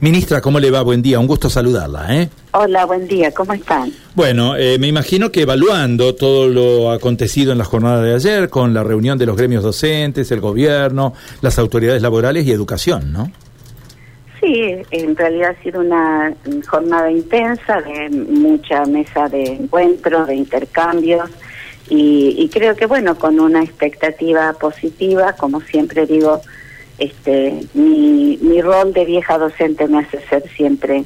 Ministra, ¿cómo le va? Buen día, un gusto saludarla. ¿eh? Hola, buen día, ¿cómo están? Bueno, eh, me imagino que evaluando todo lo acontecido en la jornada de ayer, con la reunión de los gremios docentes, el gobierno, las autoridades laborales y educación, ¿no? Sí, en realidad ha sido una jornada intensa, de mucha mesa de encuentros, de intercambios, y, y creo que, bueno, con una expectativa positiva, como siempre digo, este, mi, mi rol de vieja docente me hace ser siempre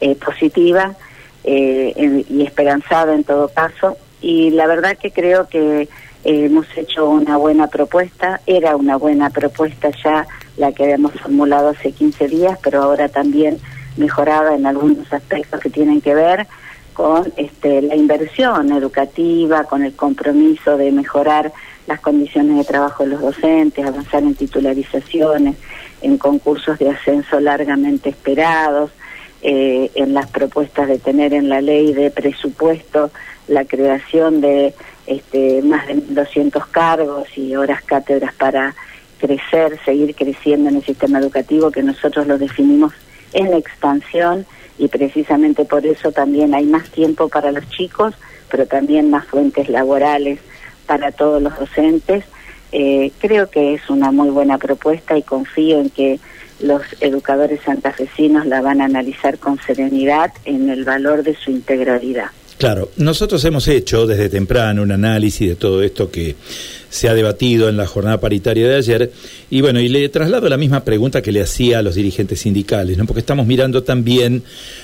eh, positiva eh, y esperanzada en todo caso. Y la verdad que creo que eh, hemos hecho una buena propuesta. Era una buena propuesta ya la que habíamos formulado hace 15 días, pero ahora también mejorada en algunos aspectos que tienen que ver con este, la inversión educativa, con el compromiso de mejorar las condiciones de trabajo de los docentes, avanzar en titularizaciones, en concursos de ascenso largamente esperados, eh, en las propuestas de tener en la ley de presupuesto la creación de este, más de 200 cargos y horas cátedras para crecer, seguir creciendo en el sistema educativo, que nosotros lo definimos en expansión y precisamente por eso también hay más tiempo para los chicos, pero también más fuentes laborales para todos los docentes. Eh, creo que es una muy buena propuesta y confío en que los educadores santafesinos la van a analizar con serenidad en el valor de su integralidad. Claro, nosotros hemos hecho desde temprano un análisis de todo esto que se ha debatido en la jornada paritaria de ayer. Y bueno, y le traslado la misma pregunta que le hacía a los dirigentes sindicales, ¿no? Porque estamos mirando también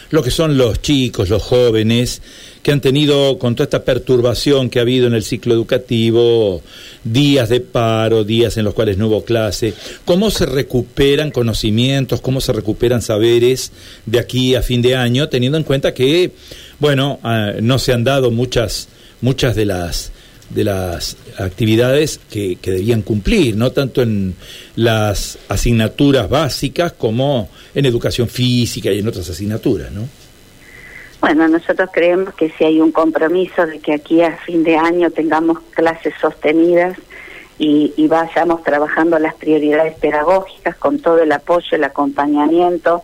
lo que son los chicos, los jóvenes que han tenido con toda esta perturbación que ha habido en el ciclo educativo, días de paro, días en los cuales no hubo clase, cómo se recuperan conocimientos, cómo se recuperan saberes de aquí a fin de año, teniendo en cuenta que bueno, ah, no se han dado muchas, muchas de las de las actividades que, que, debían cumplir, no tanto en las asignaturas básicas como en educación física y en otras asignaturas, ¿no? Bueno, nosotros creemos que si hay un compromiso de que aquí a fin de año tengamos clases sostenidas y, y vayamos trabajando las prioridades pedagógicas con todo el apoyo, el acompañamiento,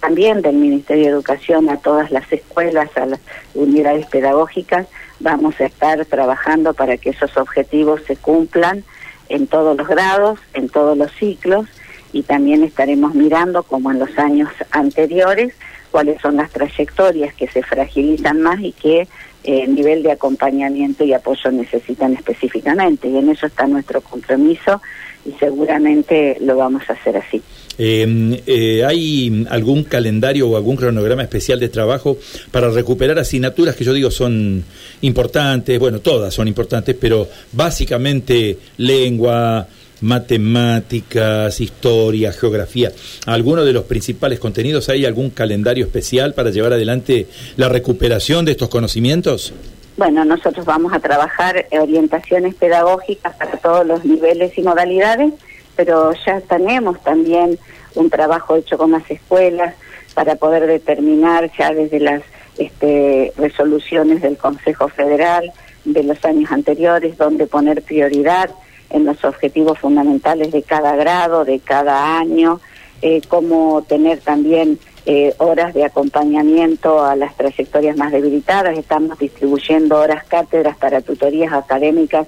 también del Ministerio de Educación a todas las escuelas, a las unidades pedagógicas, vamos a estar trabajando para que esos objetivos se cumplan en todos los grados, en todos los ciclos, y también estaremos mirando, como en los años anteriores, cuáles son las trayectorias que se fragilizan más y qué eh, nivel de acompañamiento y apoyo necesitan específicamente. Y en eso está nuestro compromiso y seguramente lo vamos a hacer así. Em, eh, ¿Hay algún calendario o algún cronograma especial de trabajo para recuperar asignaturas que yo digo son importantes? Bueno, todas son importantes, pero básicamente lengua, matemáticas, historia, geografía. ¿Alguno de los principales contenidos hay algún calendario especial para llevar adelante la recuperación de estos conocimientos? Bueno, nosotros vamos a trabajar orientaciones pedagógicas para todos los niveles y modalidades pero ya tenemos también un trabajo hecho con las escuelas para poder determinar ya desde las este, resoluciones del Consejo Federal de los años anteriores dónde poner prioridad en los objetivos fundamentales de cada grado, de cada año, eh, cómo tener también eh, horas de acompañamiento a las trayectorias más debilitadas. Estamos distribuyendo horas cátedras para tutorías académicas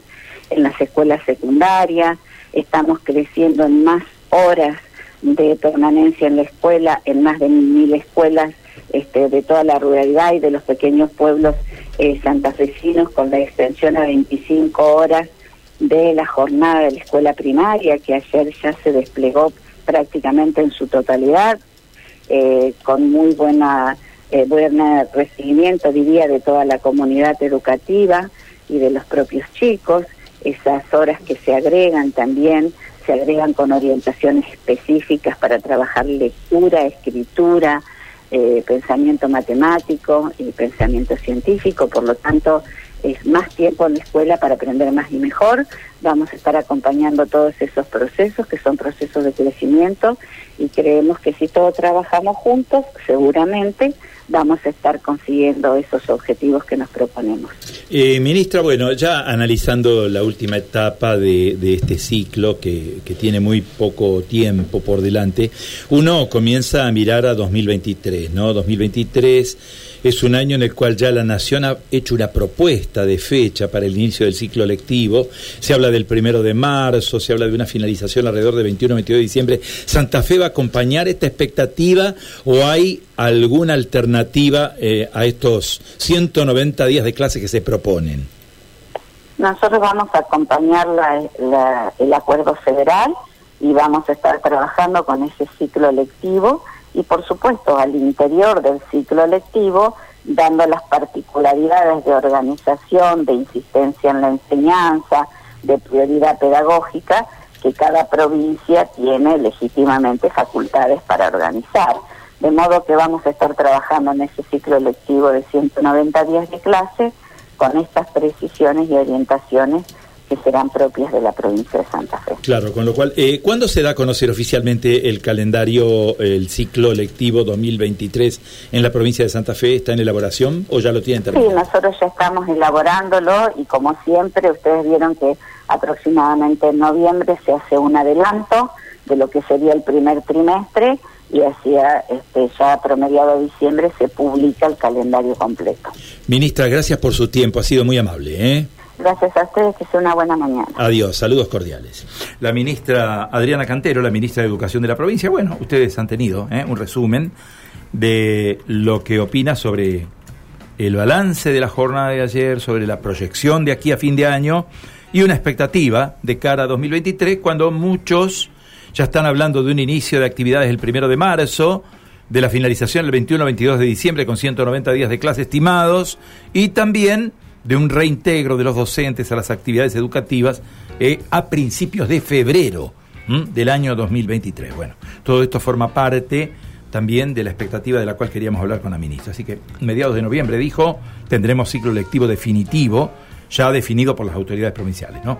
en las escuelas secundarias estamos creciendo en más horas de permanencia en la escuela, en más de mil escuelas este, de toda la ruralidad y de los pequeños pueblos eh, santafesinos con la extensión a 25 horas de la jornada de la escuela primaria que ayer ya se desplegó prácticamente en su totalidad, eh, con muy buena, eh, buen recibimiento, diría, de toda la comunidad educativa y de los propios chicos. Esas horas que se agregan también se agregan con orientaciones específicas para trabajar lectura, escritura, eh, pensamiento matemático y pensamiento científico, por lo tanto es más tiempo en la escuela para aprender más y mejor, vamos a estar acompañando todos esos procesos que son procesos de crecimiento y creemos que si todos trabajamos juntos, seguramente vamos a estar consiguiendo esos objetivos que nos proponemos. Eh, ministra, bueno, ya analizando la última etapa de, de este ciclo que, que, tiene muy poco tiempo por delante, uno comienza a mirar a 2023, ¿no? 2023 es un año en el cual ya la Nación ha hecho una propuesta de fecha para el inicio del ciclo lectivo. Se habla del primero de marzo, se habla de una finalización alrededor del 21-22 de diciembre. ¿Santa Fe va a acompañar esta expectativa o hay alguna alternativa eh, a estos 190 días de clase que se proponen? Nosotros vamos a acompañar el acuerdo federal y vamos a estar trabajando con ese ciclo lectivo y por supuesto al interior del ciclo lectivo dando las particularidades de organización, de insistencia en la enseñanza, de prioridad pedagógica que cada provincia tiene legítimamente facultades para organizar. De modo que vamos a estar trabajando en ese ciclo lectivo de 190 días de clase con estas precisiones y orientaciones que serán propias de la provincia de Santa Fe. Claro, con lo cual, eh, ¿cuándo se da a conocer oficialmente el calendario, el ciclo lectivo 2023 en la provincia de Santa Fe? ¿Está en elaboración o ya lo tienen terminado? Sí, nosotros ya estamos elaborándolo y como siempre ustedes vieron que aproximadamente en noviembre se hace un adelanto de lo que sería el primer trimestre y hacia este, ya promediado diciembre se publica el calendario completo. Ministra, gracias por su tiempo, ha sido muy amable. ¿eh? Gracias a ustedes, que sea una buena mañana. Adiós, saludos cordiales. La ministra Adriana Cantero, la ministra de Educación de la provincia, bueno, ustedes han tenido ¿eh? un resumen de lo que opina sobre el balance de la jornada de ayer, sobre la proyección de aquí a fin de año y una expectativa de cara a 2023, cuando muchos ya están hablando de un inicio de actividades el primero de marzo, de la finalización el 21 22 de diciembre con 190 días de clase estimados y también de un reintegro de los docentes a las actividades educativas eh, a principios de febrero del año 2023. Bueno, todo esto forma parte también de la expectativa de la cual queríamos hablar con la ministra. Así que mediados de noviembre dijo, tendremos ciclo lectivo definitivo, ya definido por las autoridades provinciales, ¿no?